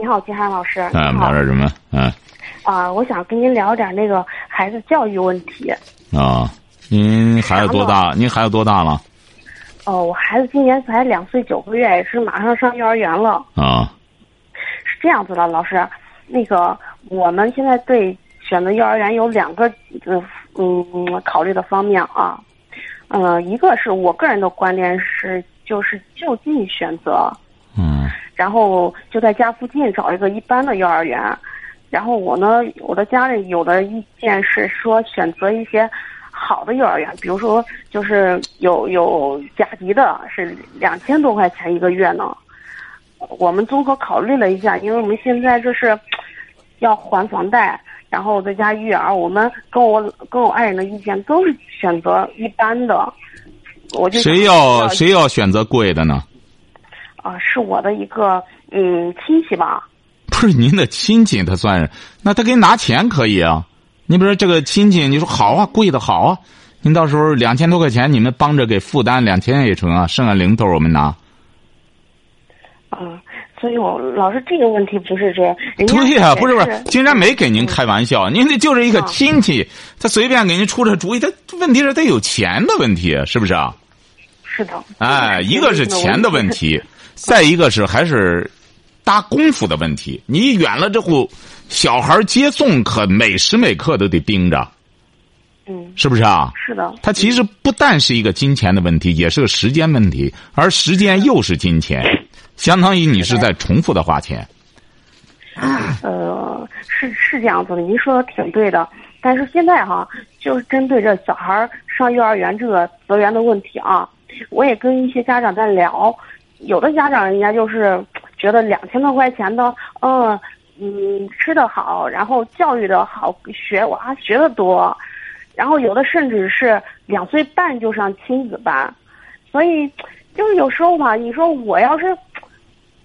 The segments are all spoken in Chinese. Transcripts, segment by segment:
你好，金山老师。哎，我们聊点什么？啊。啊，我想跟您聊点那个孩子教育问题。啊，您孩子多大？您孩子多大了？哦，我孩子今年才两岁九个月，也是马上上幼儿园了。啊。是这样子的，老师，那个我们现在对选择幼儿园有两个嗯嗯考虑的方面啊。嗯，一个是我个人的观点是，就是就近选择。嗯。然后就在家附近找一个一般的幼儿园。然后我呢，我的家里有的意见是说选择一些好的幼儿园，比如说就是有有甲级的，是两千多块钱一个月呢。我们综合考虑了一下，因为我们现在就是要还房贷，然后在家育儿，我们跟我跟我爱人的意见都是选择一般的。我就谁要谁要选择贵的呢？啊，是我的一个嗯亲戚吧。不是您的亲戚，他算是那他给你拿钱可以啊。你比如说这个亲戚，你说好啊，贵的好啊，您到时候两千多块钱，你们帮着给负担两千也成啊，剩下零头我们拿。啊，所以我老师这个问题不是这，对呀，不是不是，竟然没给您开玩笑，您这就是一个亲戚，他随便给您出这主意，他问题是他有钱的问题，是不是啊？是的。哎，一个是钱的问题，再一个是还是。搭功夫的问题，你远了之后，小孩接送可每时每刻都得盯着，嗯，是不是啊？是的。它其实不但是一个金钱的问题，也是个时间问题，而时间又是金钱，相当于你是在重复的花钱。呃，是是这样子的，您说的挺对的。但是现在哈，就是针对这小孩上幼儿园这个资源的问题啊，我也跟一些家长在聊，有的家长人家就是。觉得两千多块钱的，嗯嗯，吃的好，然后教育的好，学娃学的多，然后有的甚至是两岁半就上亲子班，所以就是有时候吧，你说我要是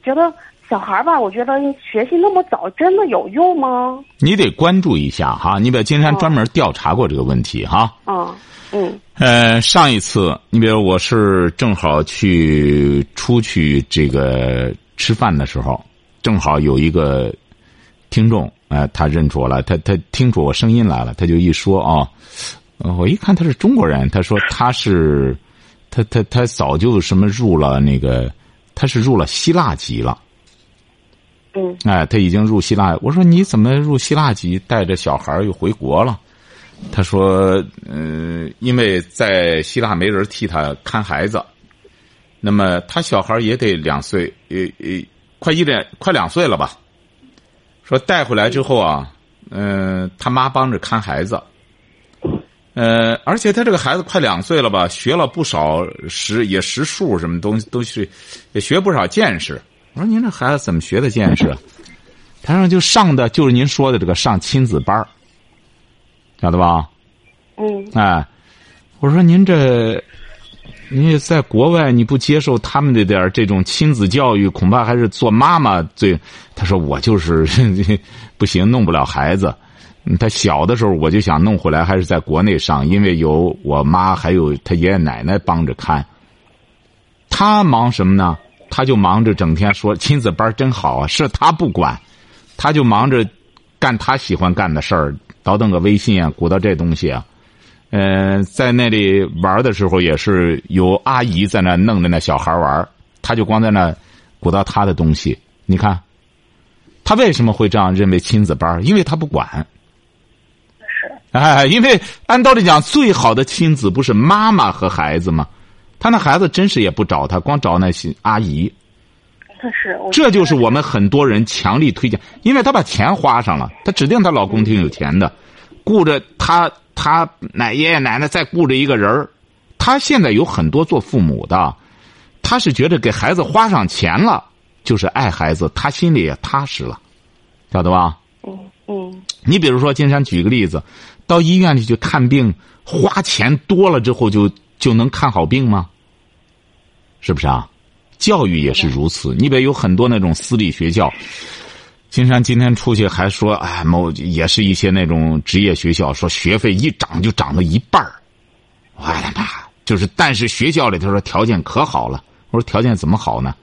觉得小孩吧，我觉得学习那么早真的有用吗？你得关注一下哈，你比如金山专门调查过这个问题哈。嗯嗯。呃，上一次你比如我是正好去出去这个。吃饭的时候，正好有一个听众，哎，他认出我了，他他听出我声音来了，他就一说啊，我一看他是中国人，他说他是，他他他早就什么入了那个，他是入了希腊籍了，嗯，哎，他已经入希腊，我说你怎么入希腊籍，带着小孩又回国了？他说，嗯，因为在希腊没人替他看孩子。那么他小孩也得两岁，呃呃，快一点，快两岁了吧？说带回来之后啊，嗯，他妈帮着看孩子，呃，而且他这个孩子快两岁了吧，学了不少识也识数，什么东西都是，也学不少见识。我说您这孩子怎么学的见识？他说就上的就是您说的这个上亲子班晓得吧？嗯。哎，我说您这。你在国外你不接受他们的点这种亲子教育，恐怕还是做妈妈最。他说我就是 不行，弄不了孩子。他小的时候我就想弄回来，还是在国内上，因为有我妈还有他爷爷奶奶帮着看。他忙什么呢？他就忙着整天说亲子班真好啊，是他不管，他就忙着干他喜欢干的事儿，倒腾个微信啊，鼓捣这东西啊。嗯，在那里玩的时候，也是有阿姨在那弄着那小孩玩，他就光在那鼓捣他的东西。你看，他为什么会这样认为亲子班？因为他不管。是。哎，因为按道理讲，最好的亲子不是妈妈和孩子吗？他那孩子真是也不找他，光找那些阿姨。是。这就是我们很多人强力推荐，因为她把钱花上了，她指定她老公挺有钱的，顾着她她奶爷爷奶奶再顾着一个人儿，他现在有很多做父母的，他是觉得给孩子花上钱了，就是爱孩子，他心里也踏实了，晓得吧？嗯嗯。你比如说，金山举个例子，到医院里去看病，花钱多了之后就就能看好病吗？是不是啊？教育也是如此。你比如有很多那种私立学校，金山今天出去还说，哎，某也是一些那种职业学校，说学费一涨就涨了一半儿。我的妈！就是，但是学校里头说条件可好了。我说条件怎么好呢？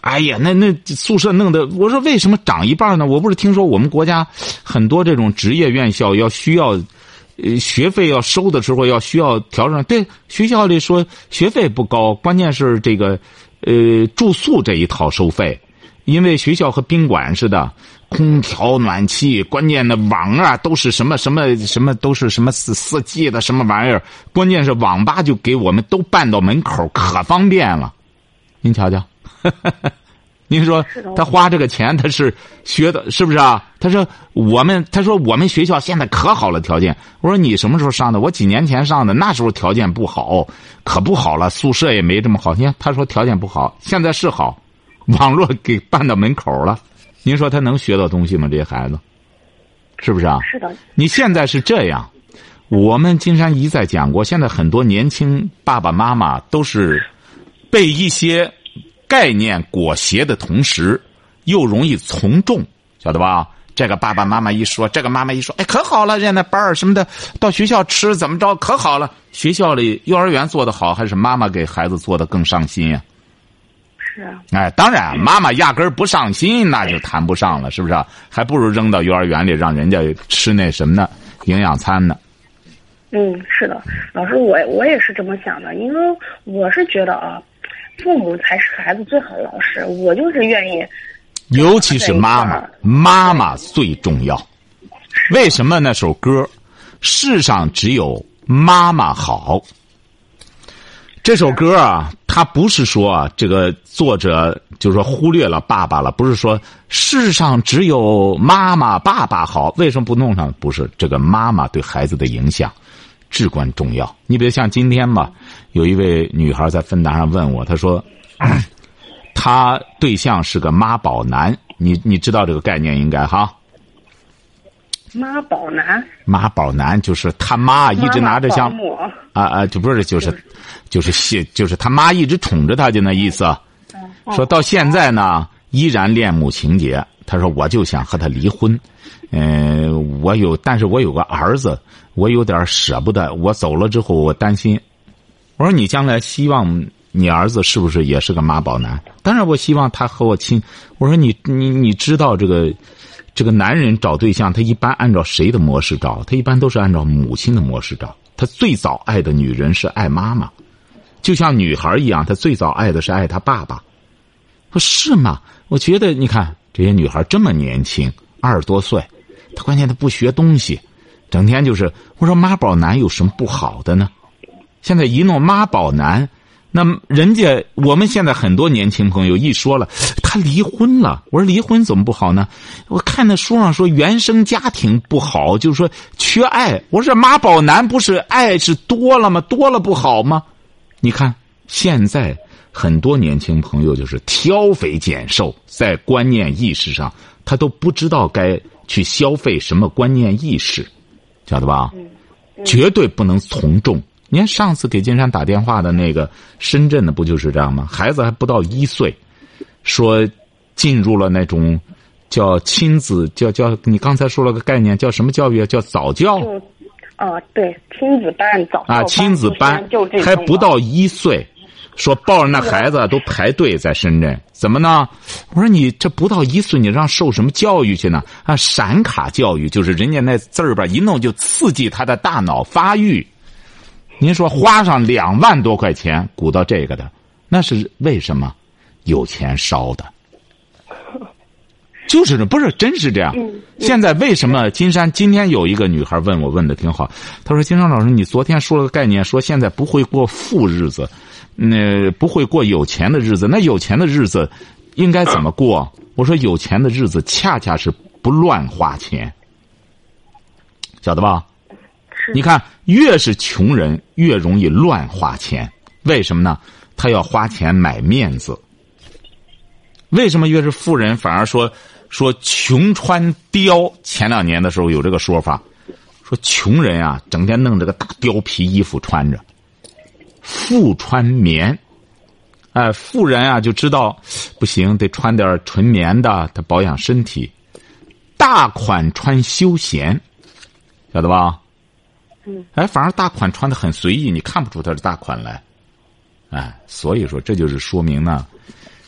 哎呀，那那宿舍弄的，我说为什么涨一半呢？我不是听说我们国家很多这种职业院校要需要，呃，学费要收的时候要需要调整。对，学校里说学费不高，关键是这个，呃，住宿这一套收费，因为学校和宾馆似的，空调、暖气，关键的网啊都是什么什么什么都是什么四四 G 的什么玩意儿，关键是网吧就给我们都办到门口，可方便了。您瞧瞧。您说他花这个钱，他是学的，是不是啊？他说我们，他说我们学校现在可好了条件。我说你什么时候上的？我几年前上的，那时候条件不好，可不好了，宿舍也没这么好。你看他说条件不好，现在是好，网络给办到门口了。您说他能学到东西吗？这些孩子，是不是啊？是的。你现在是这样，我们金山一再讲过，现在很多年轻爸爸妈妈都是被一些。概念裹挟的同时，又容易从众，晓得吧？这个爸爸妈妈一说，这个妈妈一说，哎，可好了，人家那班儿什么的，到学校吃怎么着，可好了。学校里幼儿园做的好，还是妈妈给孩子做的更上心呀？是啊。哎，当然，妈妈压根儿不上心，那就谈不上了，是不是？还不如扔到幼儿园里，让人家吃那什么呢？营养餐呢？嗯，是的，老师，我我也是这么想的，因为我是觉得啊。父母才是孩子最好的老师，我就是愿意。尤其是妈妈，妈妈最重要。为什么那首歌？世上只有妈妈好。这首歌啊，它不是说这个作者就是说忽略了爸爸了，不是说世上只有妈妈爸爸好，为什么不弄上？不是这个妈妈对孩子的影响。至关重要。你比如像今天吧，有一位女孩在芬达上问我，她说，她对象是个妈宝男。你你知道这个概念应该哈？妈宝男。妈宝男就是他妈一直拿着像啊啊，就不是就是，就是谢就是他妈一直宠着他，就那意思。说到现在呢，依然恋母情节。他说我就想和他离婚。嗯，我有，但是我有个儿子。我有点舍不得，我走了之后，我担心。我说你将来希望你儿子是不是也是个妈宝男？当然，我希望他和我亲。我说你你你知道这个，这个男人找对象，他一般按照谁的模式找？他一般都是按照母亲的模式找。他最早爱的女人是爱妈妈，就像女孩一样，他最早爱的是爱他爸爸。说是吗？我觉得你看这些女孩这么年轻，二十多岁，她关键她不学东西。整天就是我说妈宝男有什么不好的呢？现在一弄妈宝男，那人家我们现在很多年轻朋友一说了，他离婚了。我说离婚怎么不好呢？我看那书上说原生家庭不好，就是说缺爱。我说妈宝男不是爱是多了吗？多了不好吗？你看现在很多年轻朋友就是挑肥拣瘦，在观念意识上他都不知道该去消费什么观念意识。晓得吧？绝对不能从众。你看上次给金山打电话的那个深圳的，不就是这样吗？孩子还不到一岁，说进入了那种叫亲子，叫叫你刚才说了个概念，叫什么教育？叫早教。啊，对，亲子班早啊，亲子班还不到一岁。说抱着那孩子都排队在深圳，怎么呢？我说你这不到一岁，你让受什么教育去呢？啊，闪卡教育就是人家那字儿吧，一弄就刺激他的大脑发育。您说花上两万多块钱鼓捣这个的，那是为什么？有钱烧的，就是不是真是这样？现在为什么金山今天有一个女孩问我问的挺好，她说金山老师，你昨天说了个概念，说现在不会过富日子。那不会过有钱的日子，那有钱的日子应该怎么过？我说有钱的日子恰恰是不乱花钱，晓得吧？你看，越是穷人越容易乱花钱，为什么呢？他要花钱买面子。为什么越是富人反而说说穷穿貂。前两年的时候有这个说法，说穷人啊，整天弄这个大貂皮衣服穿着，富穿棉。哎，富人啊就知道不行，得穿点纯棉的，他保养身体。大款穿休闲，晓得吧？嗯。哎，反而大款穿的很随意，你看不出他是大款来。哎，所以说这就是说明呢，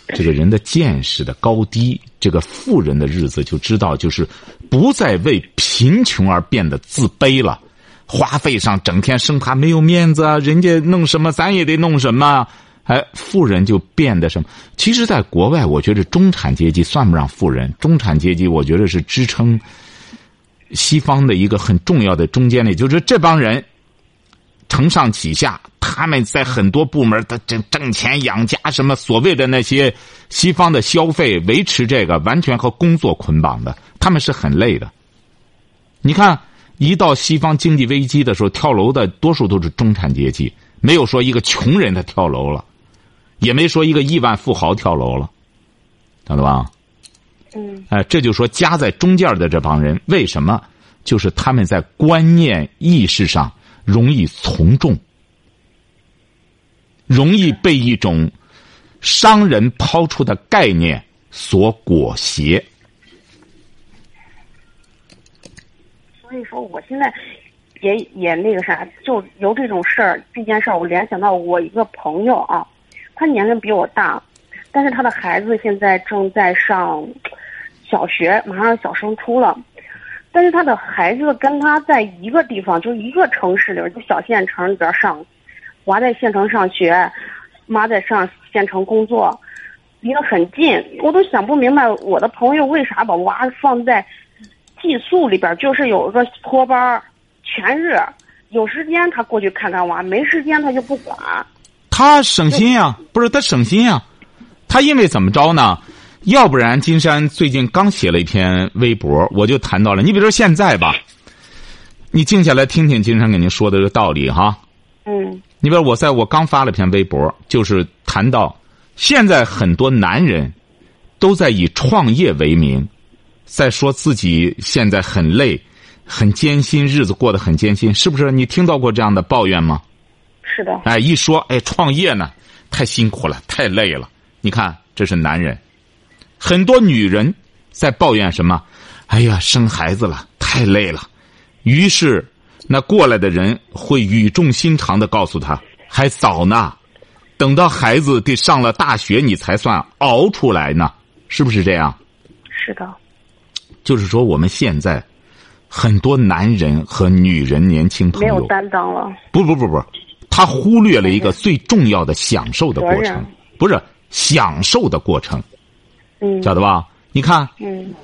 这个人的见识的高低。这个富人的日子就知道，就是不再为贫穷而变得自卑了，花费上整天生怕没有面子啊，人家弄什么咱也得弄什么。哎，富人就变得什么？其实，在国外，我觉得中产阶级算不上富人。中产阶级，我觉得是支撑西方的一个很重要的中间的，就是这帮人承上启下，他们在很多部门的挣挣钱养家，什么所谓的那些西方的消费维持这个，完全和工作捆绑的，他们是很累的。你看，一到西方经济危机的时候，跳楼的多数都是中产阶级，没有说一个穷人他跳楼了。也没说一个亿万富豪跳楼了，晓得吧？嗯。哎，这就说夹在中间的这帮人为什么？就是他们在观念意识上容易从众，容易被一种商人抛出的概念所裹挟。所以说，我现在也也那个啥，就由这种事儿这件事儿，我联想到我一个朋友啊。他年龄比我大，但是他的孩子现在正在上小学，马上小升初了。但是他的孩子跟他在一个地方，就一个城市里，就小县城里边上，娃在县城上学，妈在上县城工作，离得很近。我都想不明白，我的朋友为啥把娃放在寄宿里边，就是有一个托班，全日有时间他过去看看娃，没时间他就不管。他省心呀，不是他省心呀，他因为怎么着呢？要不然金山最近刚写了一篇微博，我就谈到了。你比如说现在吧，你静下来听听金山给您说的这个道理哈。嗯。你比如我在我刚发了篇微博，就是谈到现在很多男人都在以创业为名，在说自己现在很累、很艰辛，日子过得很艰辛，是不是？你听到过这样的抱怨吗？是的，哎，一说哎，创业呢，太辛苦了，太累了。你看，这是男人，很多女人在抱怨什么？哎呀，生孩子了，太累了。于是，那过来的人会语重心长的告诉他，还早呢，等到孩子得上了大学，你才算熬出来呢，是不是这样？是的。就是说，我们现在很多男人和女人、年轻朋友没有担当了。不不不不。他忽略了一个最重要的享受的过程，不是享受的过程，嗯，晓得吧？你看，嗯，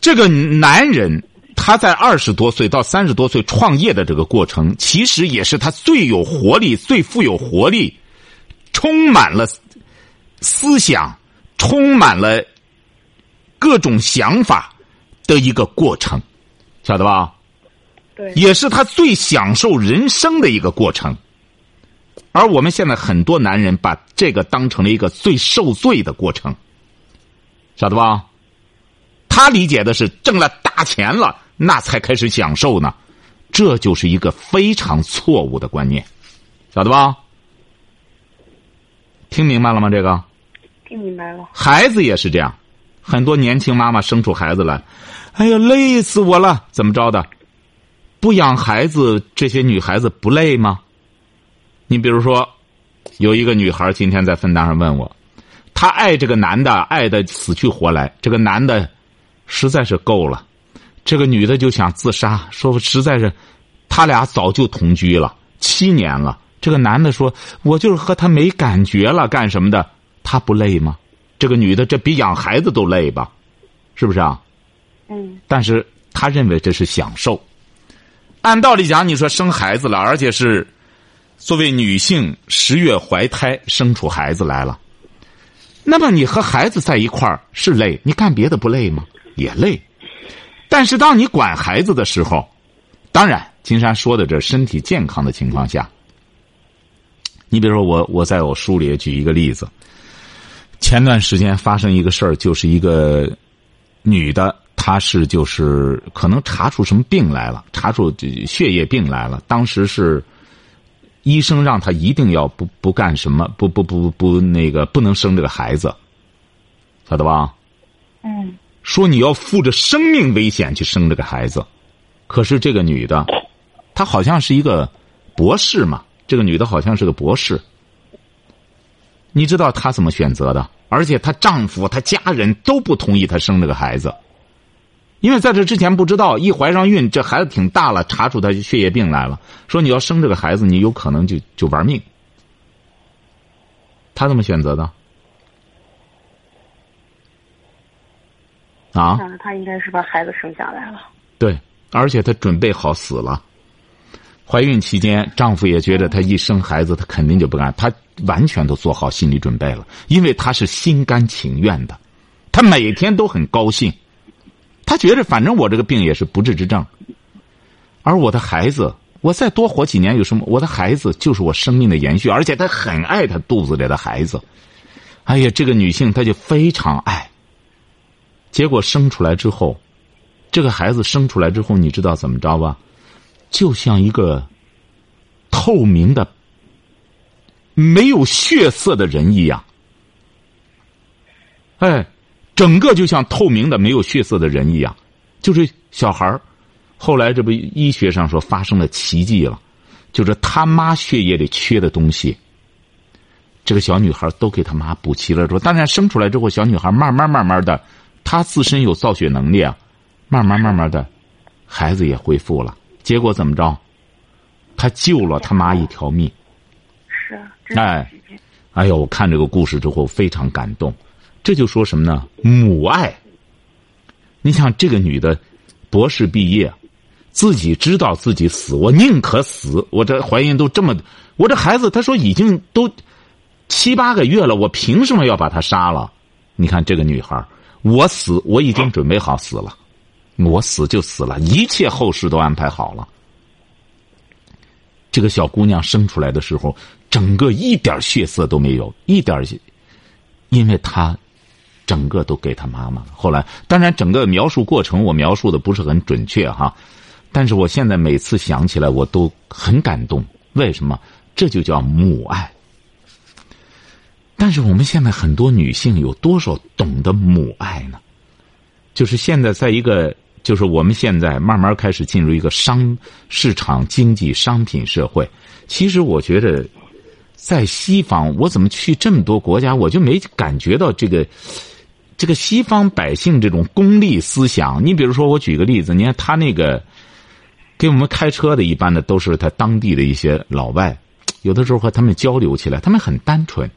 这个男人他在二十多岁到三十多岁创业的这个过程，其实也是他最有活力、最富有活力、充满了思想、充满了各种想法的一个过程，晓得吧？对也是他最享受人生的一个过程，而我们现在很多男人把这个当成了一个最受罪的过程，晓得吧？他理解的是挣了大钱了，那才开始享受呢，这就是一个非常错误的观念，晓得吧？听明白了吗？这个？听明白了。孩子也是这样，很多年轻妈妈生出孩子来，哎呀，累死我了，怎么着的？不养孩子，这些女孩子不累吗？你比如说，有一个女孩今天在分单上问我，她爱这个男的爱的死去活来，这个男的实在是够了，这个女的就想自杀，说实在是，他俩早就同居了七年了，这个男的说，我就是和他没感觉了，干什么的？他不累吗？这个女的这比养孩子都累吧？是不是啊？嗯。但是他认为这是享受。按道理讲，你说生孩子了，而且是作为女性十月怀胎生出孩子来了，那么你和孩子在一块儿是累，你干别的不累吗？也累。但是当你管孩子的时候，当然，金山说的这身体健康的情况下，你比如说我，我在我书里也举一个例子，前段时间发生一个事儿，就是一个女的，她是就是可能查出什么病来了，查出血液病来了。当时是医生让她一定要不不干什么，不不不不那个不能生这个孩子，晓得吧？嗯说你要负着生命危险去生这个孩子，可是这个女的，她好像是一个博士嘛，这个女的好像是个博士。你知道她怎么选择的？而且她丈夫、她家人都不同意她生这个孩子，因为在这之前不知道，一怀上孕，这孩子挺大了，查出他血液病来了，说你要生这个孩子，你有可能就就玩命。他怎么选择的？啊？想着他应该是把孩子生下来了。对，而且她准备好死了。怀孕期间，丈夫也觉得她一生孩子，她肯定就不干，她完全都做好心理准备了，因为她是心甘情愿的，她每天都很高兴，他觉得反正我这个病也是不治之症，而我的孩子，我再多活几年有什么？我的孩子就是我生命的延续，而且他很爱他肚子里的孩子。哎呀，这个女性她就非常爱。结果生出来之后，这个孩子生出来之后，你知道怎么着吧？就像一个透明的、没有血色的人一样。哎，整个就像透明的、没有血色的人一样，就是小孩儿。后来这不医学上说发生了奇迹了，就是他妈血液里缺的东西，这个小女孩都给他妈补齐了之后，当然生出来之后，小女孩慢慢慢慢的。她自身有造血能力啊，慢慢慢慢的，孩子也恢复了。结果怎么着？他救了他妈一条命。是啊。哎，哎呦！我看这个故事之后非常感动。这就说什么呢？母爱。你想这个女的，博士毕业，自己知道自己死，我宁可死。我这怀孕都这么，我这孩子，他说已经都七八个月了，我凭什么要把她杀了？你看这个女孩。我死，我已经准备好死了，我死就死了，一切后事都安排好了。这个小姑娘生出来的时候，整个一点血色都没有，一点，因为她整个都给他妈妈了。后来，当然整个描述过程我描述的不是很准确哈，但是我现在每次想起来我都很感动。为什么？这就叫母爱。但是我们现在很多女性有多少懂得母爱呢？就是现在在一个，就是我们现在慢慢开始进入一个商市场经济商品社会。其实我觉得，在西方，我怎么去这么多国家，我就没感觉到这个这个西方百姓这种功利思想。你比如说，我举个例子，你看他那个给我们开车的，一般的都是他当地的一些老外，有的时候和他们交流起来，他们很单纯。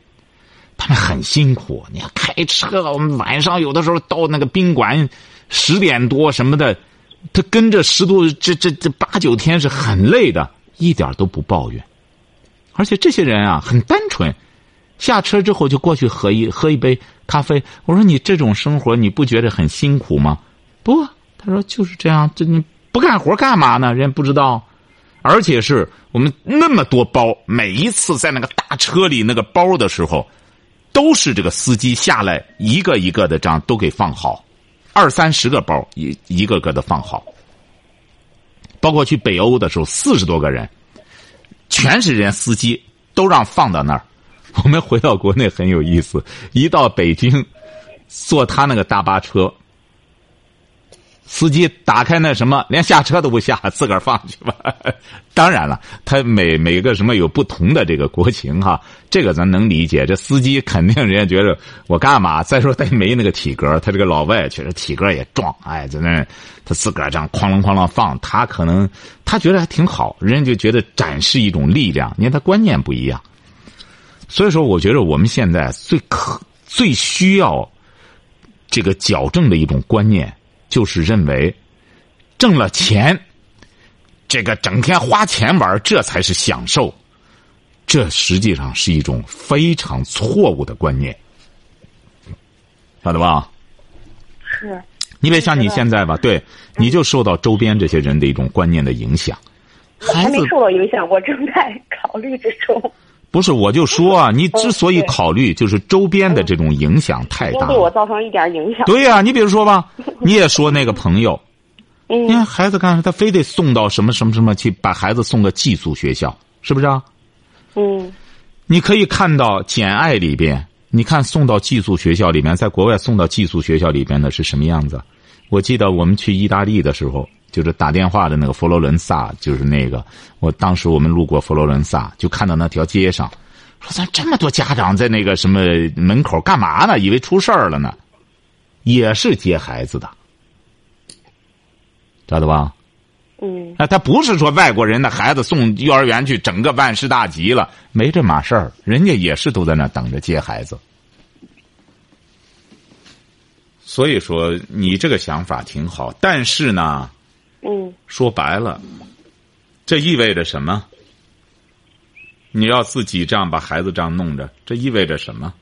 他们很辛苦，你看开车，我们晚上有的时候到那个宾馆，十点多什么的，他跟着十多这这这八九天是很累的，一点都不抱怨。而且这些人啊很单纯，下车之后就过去喝一喝一杯咖啡。我说你这种生活你不觉得很辛苦吗？不，他说就是这样，这你不干活干嘛呢？人家不知道，而且是我们那么多包，每一次在那个大车里那个包的时候。都是这个司机下来一个一个的这样都给放好，二三十个包一一个个的放好。包括去北欧的时候，四十多个人，全是人司机都让放到那儿。我们回到国内很有意思，一到北京，坐他那个大巴车。司机打开那什么，连下车都不下，自个儿放去吧。当然了，他每每个什么有不同的这个国情哈，这个咱能理解。这司机肯定人家觉得我干嘛？再说他没那个体格，他这个老外确实体格也壮，哎，在那他自个儿这样哐啷哐啷放，他可能他觉得还挺好，人家就觉得展示一种力量。你看他观念不一样，所以说我觉得我们现在最可最需要这个矫正的一种观念。就是认为，挣了钱，这个整天花钱玩，这才是享受。这实际上是一种非常错误的观念，晓得吧？是。你别像你现在吧，对，你就受到周边这些人的一种观念的影响。还没受到影响，我正在考虑之中。不是，我就说啊，你之所以考虑，就是周边的这种影响太大。对我造成一点影响。对呀、你比如说吧，你也说那个朋友，你看嗯孩子干啥，他非得送到什么什么什么去，把孩子送到寄宿学校，是不是啊？嗯你可以看到《简爱》里边，你看送到寄宿学校里面，在国外送到寄宿学校里边的是什么样子？我记得我们去意大利的时候，就是打电话的那个佛罗伦萨，就是那个，我当时我们路过佛罗伦萨，就看到那条街上，说咱这么多家长在那个什么门口干嘛呢？以为出事儿了呢，也是接孩子的，知道吧？嗯啊，他不是说外国人的孩子送幼儿园去，整个万事大吉了，没这码事儿。人家也是都在那等着接孩子。所以说，你这个想法挺好，但是呢，嗯说白了，这意味着什么？你要自己这样把孩子这样弄着，这意味着什么？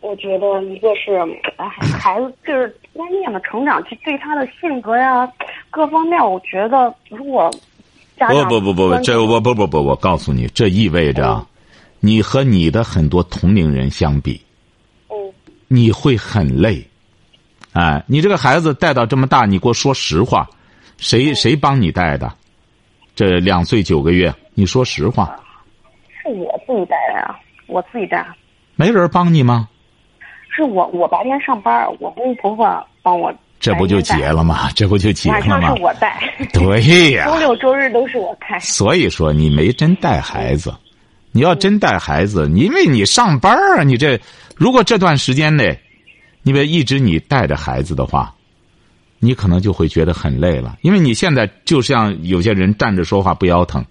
我觉得一个是，哎，孩子就是观念的成长，去对他的性格呀，各方面，我觉得如果家不长不不不，这我不不不，我告诉你，这意味着啊，你和你的很多同龄人相比，嗯你会很累。哎，你这个孩子带到这么大，你给我说实话，谁谁帮你带的？这两岁九个月，你说实话，是我自己带的呀，我自己带，没人帮你吗？是我我白天上班，我公公婆婆帮我，这不就结了吗？这不就结了吗晚上是？我带，对呀、周六周日都是我开。所以说你没真带孩子，你要真带孩子，因为你上班啊，你这如果这段时间内，你别一直你带着孩子的话，你可能就会觉得很累了，因为你现在就像有些人站着说话不腰疼，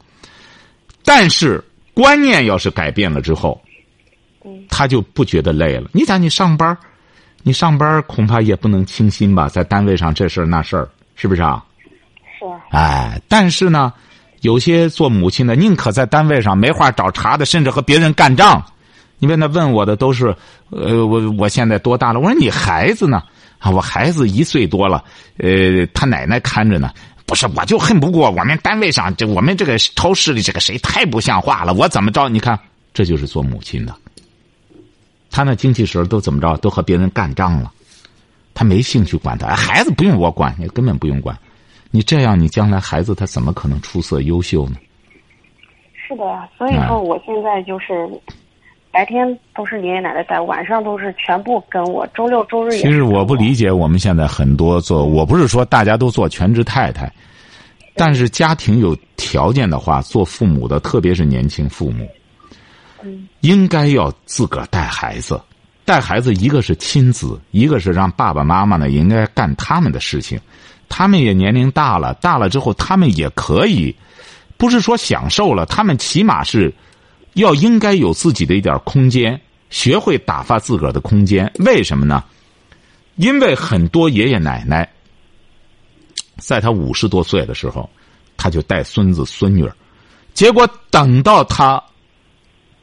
但是观念要是改变了之后，嗯他就不觉得累了。你想，你上班，你上班恐怕也不能清心吧，在单位上这事儿那事儿，是不是啊？是，哎，但是呢，有些做母亲的宁可在单位上没话找茬的，甚至和别人干仗。你问他问我的都是，呃，我我现在多大了？我说你孩子呢？啊，我孩子一岁多了，呃，他奶奶看着呢。不是，我就恨不过我们单位上这我们这个超市里这个谁太不像话了。我怎么着？你看，这就是做母亲的。他那精气神儿都怎么着？都和别人干仗了。他没兴趣管他，哎孩子不用我管，你根本不用管。你这样，你将来孩子他怎么可能出色优秀呢？是的呀，所以哎说我现在就是。白天都是爷爷奶奶带，晚上都是全部跟我。周六周日也其实我不理解我们现在很多做，我不是说大家都做全职太太，但是家庭有条件的话，做父母的，特别是年轻父母，嗯应该要自个儿带孩子。带孩子，一个是亲子，一个是让爸爸妈妈呢应该干他们的事情。他们也年龄大了，大了之后他们也可以，不是说享受了，他们起码是要应该有自己的一点空间，学会打发自个儿的空间。为什么呢？因为很多爷爷奶奶，在他五十多岁的时候，他就带孙子孙女儿，结果等到他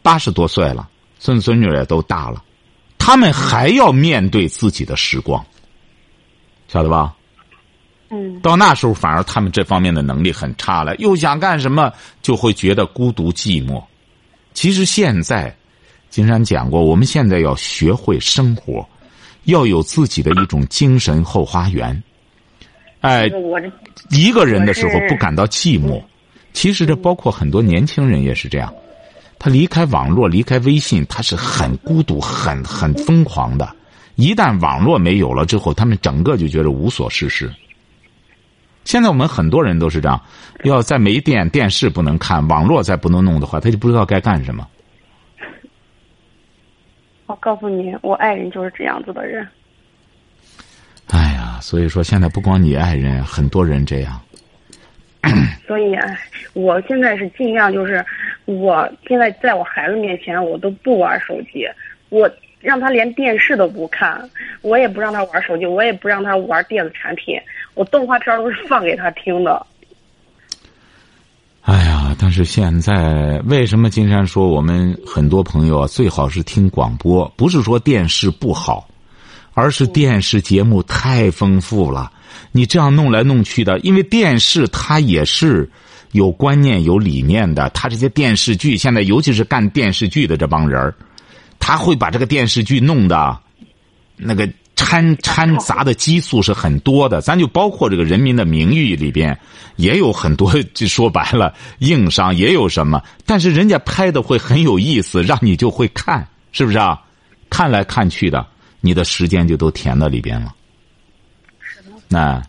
八十多岁了，孙子孙女也都大了，他们还要面对自己的时光，晓得吧？嗯到那时候，反而他们这方面的能力很差了，又想干什么，就会觉得孤独寂寞。其实现在，金山讲过，我们现在要学会生活，要有自己的一种精神后花园。哎，一个人的时候不感到寂寞，其实这包括很多年轻人也是这样。他离开网络，离开微信，他是很孤独、很很疯狂的。一旦网络没有了之后，他们整个就觉得无所事事。现在我们很多人都是这样，要在没电、电视不能看，网络再不能弄的话，他就不知道该干什么。我告诉你，我爱人就是这样子的人。哎呀，所以说现在不光你爱人，很多人这样。所以，啊，我现在是尽量就是，我现在在我孩子面前，我都不玩手机，我让他连电视都不看，我也不让他玩手机，我也不让他玩电子产品，我动画片都是放给他听的。哎呀，但是现在为什么金山说我们很多朋友啊，最好是听广播？不是说电视不好，而是电视节目太丰富了。你这样弄来弄去的，因为电视它也是有观念、有理念的。他这些电视剧，现在尤其是干电视剧的这帮人他会把这个电视剧弄的，那个掺掺杂的激素是很多的。咱就包括这个《人民的名誉》里边也有很多，就说白了硬伤也有什么，但是人家拍的会很有意思，让你就会看，是不是啊？看来看去的，你的时间就都填到里边了。是的。那，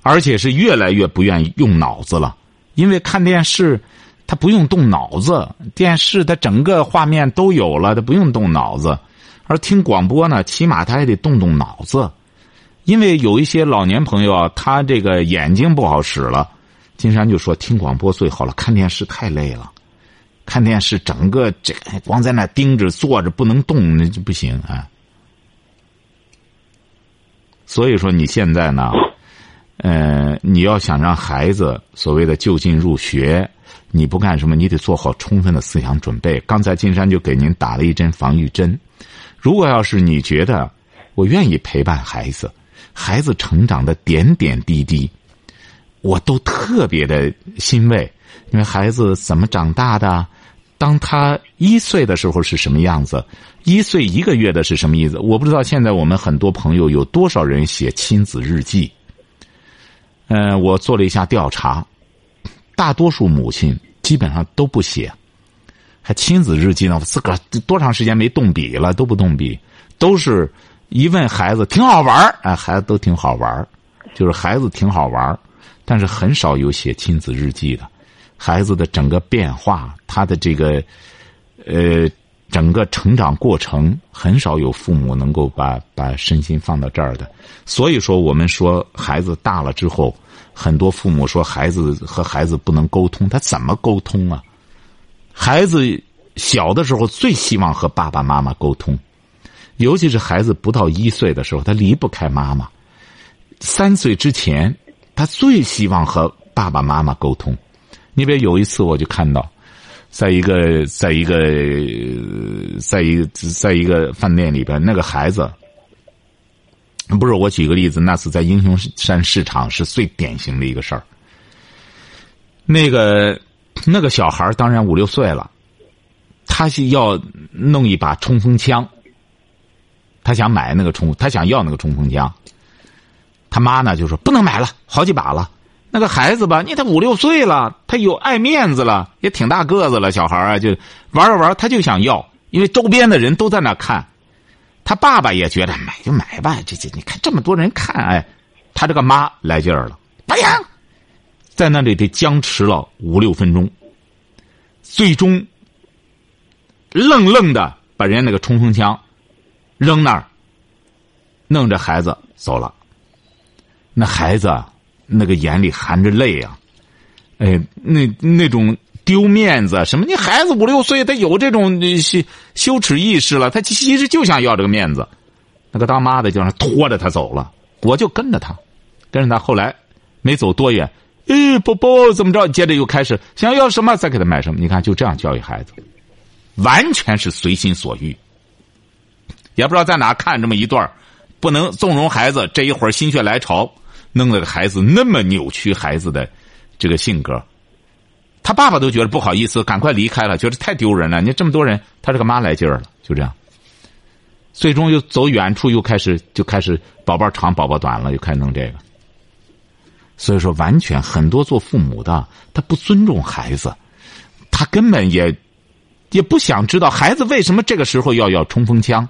而且是越来越不愿意用脑子了，因为看电视，他不用动脑子，电视它整个画面都有了，他不用动脑子，而听广播呢，起码他还得动动脑子，因为有一些老年朋友啊，他这个眼睛不好使了，金山就说听广播最好了，看电视太累了，看电视整个这光在那盯着坐着不能动，那就不行啊。所以说你现在呢，呃，你要想让孩子所谓的就近入学，你不干什么，你得做好充分的思想准备。刚才金山就给您打了一针防御针。如果要是你觉得我愿意陪伴孩子，孩子成长的点点滴滴，我都特别的欣慰，因为孩子怎么长大的，当他一岁的时候是什么样子，一岁一个月的是什么意思？我不知道现在我们很多朋友有多少人写亲子日记。嗯，我做了一下调查，大多数母亲基本上都不写，还亲子日记呢？自个儿多长时间没动笔了？都不动笔，都是一问孩子挺好玩儿，哎，孩子都挺好玩儿，就是孩子挺好玩儿，但是很少有写亲子日记的。孩子的整个变化，他的这个呃整个成长过程，很少有父母能够把把身心放到这儿的。所以说，我们说孩子大了之后，很多父母说孩子和孩子不能沟通，他怎么沟通啊？孩子小的时候最希望和爸爸妈妈沟通，尤其是孩子不到一岁的时候，他离不开妈妈。三岁之前，他最希望和爸爸妈妈沟通。你比如有一次，我就看到，在一个在一个在一个在一个饭店里边，那个孩子，不是我举个例子，那次在英雄山市场是最典型的一个事儿。那个那个小孩当然五六岁了，他是要弄一把冲锋枪，他想买那个冲，他想要那个冲锋枪，他妈呢就说不能买了，好几把了。那个孩子吧，你他五六岁了，他有爱面子了，也挺大个子了，小孩啊，就玩着玩，他就想要，因为周边的人都在那看，他爸爸也觉得买就买吧，这这你看这么多人看，哎，他这个妈来劲儿了，不行，在那里得僵持了五六分钟，最终愣愣的把人家那个冲锋枪扔那儿，弄着孩子走了，那孩子。那个眼里含着泪啊，哎，那那种丢面子什么？你孩子五六岁，他有这种羞羞耻意识了，他其实就想要这个面子。那个当妈的就让拖着他走了，我就跟着他，跟着他。后来没走多远，哎，宝宝怎么着？接着又开始想要什么，再给他买什么。你看，就这样教育孩子，完全是随心所欲。也不知道在哪看这么一段不能纵容孩子。这一会儿心血来潮。弄了个孩子那么扭曲，孩子的这个性格，他爸爸都觉得不好意思，赶快离开了，觉得太丢人了。你这么多人，他这个妈来劲儿了，就这样。最终又走远处，又开始就开始宝宝长宝宝短了，又开始弄这个。所以说，完全很多做父母的，他不尊重孩子，他根本也也不想知道孩子为什么这个时候要要冲锋枪。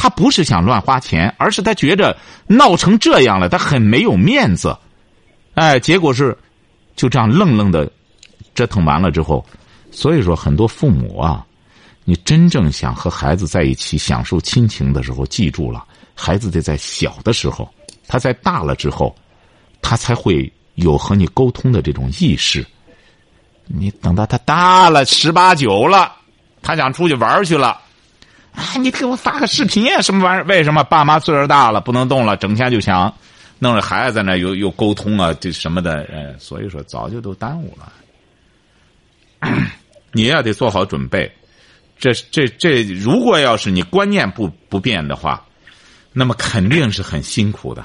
他不是想乱花钱，而是他觉着闹成这样了，他很没有面子。哎，结果是就这样愣愣的折腾完了之后，所以说很多父母啊，你真正想和孩子在一起享受亲情的时候，记住了，孩子得在小的时候，他在大了之后，他才会有和你沟通的这种意识。你等到他大了十八九了，他想出去玩去了。啊，你给我发个视频呀？什么玩意儿？为什么爸妈岁数大了不能动了，整天就想弄着孩子在那又又沟通啊，这什么的？呃，所以说早就都耽误了。你也得做好准备。这这这，如果要是你观念不不变的话，那么肯定是很辛苦的。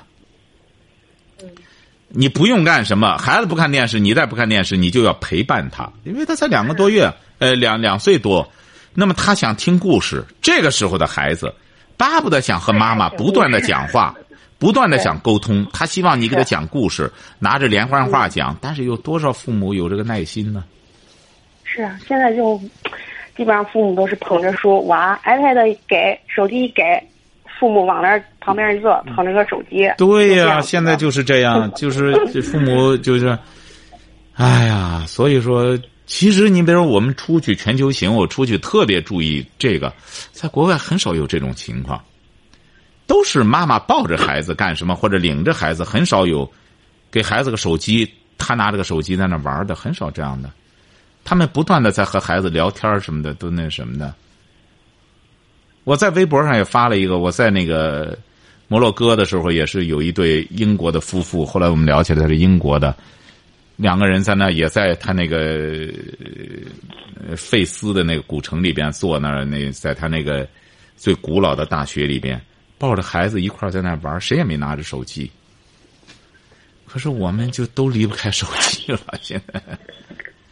你不用干什么，孩子不看电视，你再不看电视，你就要陪伴他，因为他才两个多月，呃，两两岁多，那么他想听故事，这个时候的孩子，巴不得想和妈妈不断的讲话，不断的想沟通，他希望你给他讲故事，拿着连环画讲，但是有多少父母有这个耐心呢？是啊，现在就基本上父母都是捧着书，娃 iPad 一给，手机一给，父母往那儿旁边一坐，捧着个手机。对呀、现在就是这样，就是这父母就是，哎呀，所以说，其实你比如说我们出去全球行，我出去特别注意这个，在国外很少有这种情况，都是妈妈抱着孩子干什么，或者领着孩子，很少有给孩子个手机，他拿着个手机在那玩的，很少这样的。他们不断的在和孩子聊天什么的，都那什么的。我在微博上也发了一个，我在那个摩洛哥的时候，也是有一对英国的夫妇。后来我们聊起来，他是英国的，两个人在那也在他那个费斯的那个古城里边坐那儿，那在他那个最古老的大学里边，抱着孩子一块在那玩，谁也没拿着手机。可是我们就都离不开手机了，现在。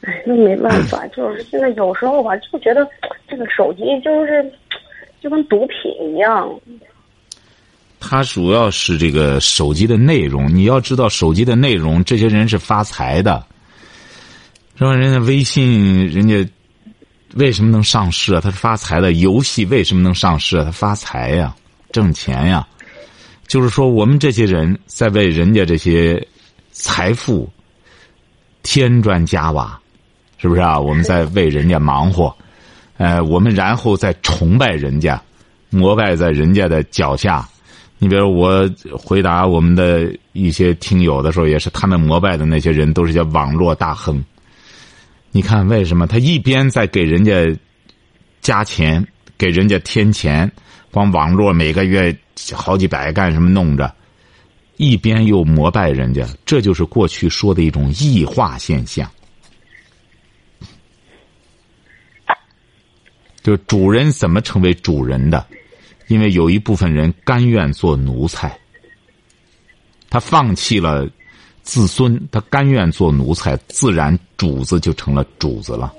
哎，那没办法，就是现在有时候吧，就觉得这个手机就是就跟毒品一样。它主要是这个手机的内容，你要知道手机的内容，这些人是发财的，是吧？人家微信，人家为什么能上市啊？他是发财的。游戏为什么能上市啊？他发财呀，挣钱呀。就是说，我们这些人在为人家这些财富添砖加瓦，是不是啊？我们在为人家忙活，呃，我们然后再崇拜人家，膜拜在人家的脚下。你比如我回答我们的一些听友的时候，也是他们膜拜的那些人都是些网络大亨。你看为什么他一边在给人家加钱，给人家添钱，光网络每个月好几百干什么弄着，一边又膜拜人家，这就是过去说的一种异化现象。就主人怎么成为主人的？因为有一部分人甘愿做奴才，他放弃了自尊，他甘愿做奴才，自然主子就成了主子了。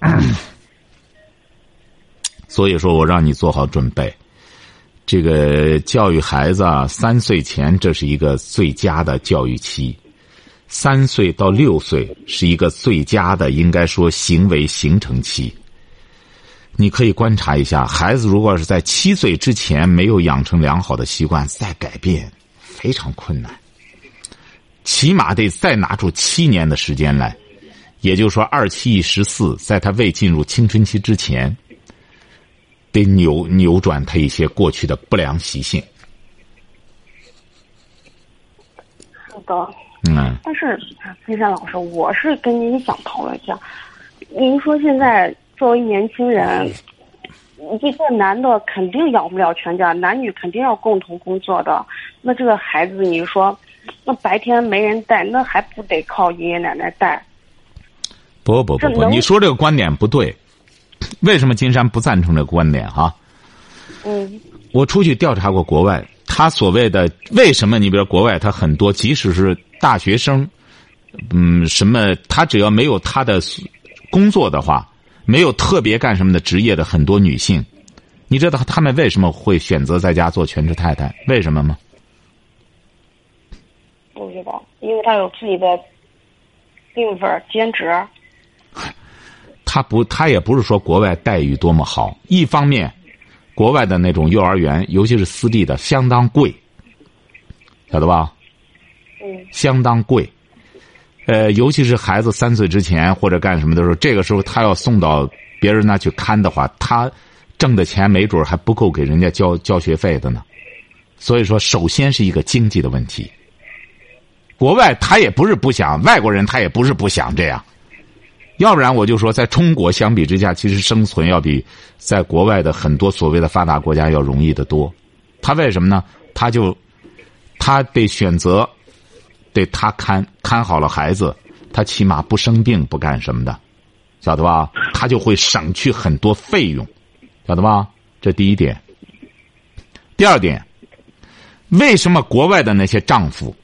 所以说我让你做好准备，这个教育孩子啊，三岁前这是一个最佳的教育期，三岁到六岁是一个最佳的，应该说行为形成期。你可以观察一下，孩子如果是在七岁之前没有养成良好的习惯，再改变非常困难，起码得再拿出七年的时间来，也就是说二七一十四，在他未进入青春期之前，得扭扭转他一些过去的不良习性。是的，嗯，但是金山老师，我是跟您想讨论一下，您说现在作为年轻人，一个男的肯定养不了全家，男女肯定要共同工作的。那这个孩子，你说，那白天没人带，那还不得靠爷爷奶奶带？不不不不，你说这个观点不对。为什么金山不赞成这个观点？哈，嗯我出去调查过国外，他所谓的为什么？你比如国外，他很多即使是大学生，嗯，什么他只要没有他的工作的话，没有特别干什么的职业的很多女性，你知道她们为什么会选择在家做全职太太？为什么吗？不知道，因为他有自己的另一份兼职。他不，他也不是说国外待遇多么好。一方面，国外的那种幼儿园，尤其是私立的，相当贵，晓得吧？嗯相当贵。呃，尤其是孩子三岁之前或者干什么的时候，这个时候他要送到别人那去看的话，他挣的钱没准还不够给人家交交学费的呢。所以说，首先是一个经济的问题。国外他也不是不想，外国人他也不是不想这样。要不然我就说，在中国相比之下，其实生存要比在国外的很多所谓的发达国家要容易得多。他为什么呢？他就他得选择，得他看看好了孩子，他起码不生病不干什么的，晓得吧？他就会省去很多费用，晓得吧？这第一点。第二点，为什么国外的那些丈夫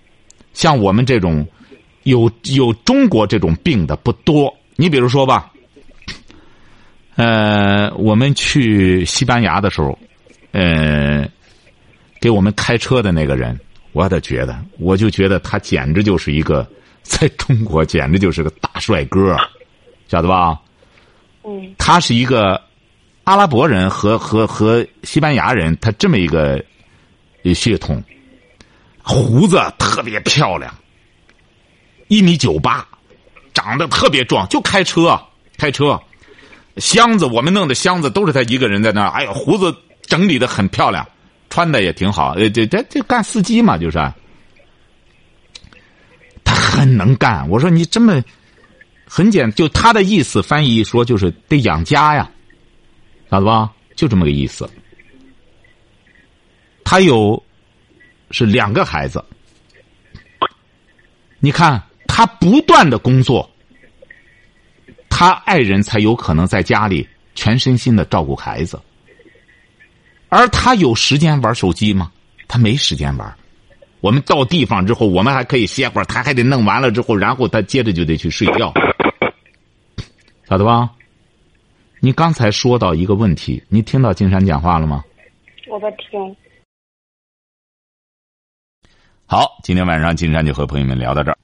像我们这种有有中国这种病的不多。你比如说吧，呃，我们去西班牙的时候，呃，给我们开车的那个人，我的觉得，我就觉得他简直就是一个在中国简直就是个大帅哥，晓得吧？嗯。他是一个阿拉伯人和和和西班牙人，他这么一个血统，胡子特别漂亮，一米九八，长得特别壮，就开车开车，箱子我们弄的箱子都是他一个人在那儿，哎呀，胡子整理的很漂亮，穿的也挺好，呃，这这这干司机嘛，就是，他很能干。我说你这么。很简，就他的意思，翻译一说就是得养家呀，晓得吧？就这么个意思。他有是两个孩子，你看他不断的工作，他爱人才有可能在家里全身心的照顾孩子，而他有时间玩手机吗？他没时间玩。我们到地方之后，我们还可以歇会儿，他还得弄完了之后，然后他接着就得去睡觉。晓得吧？你刚才说到一个问题，你听到金山讲话了吗？我在听。好，今天晚上金山就和朋友们聊到这儿。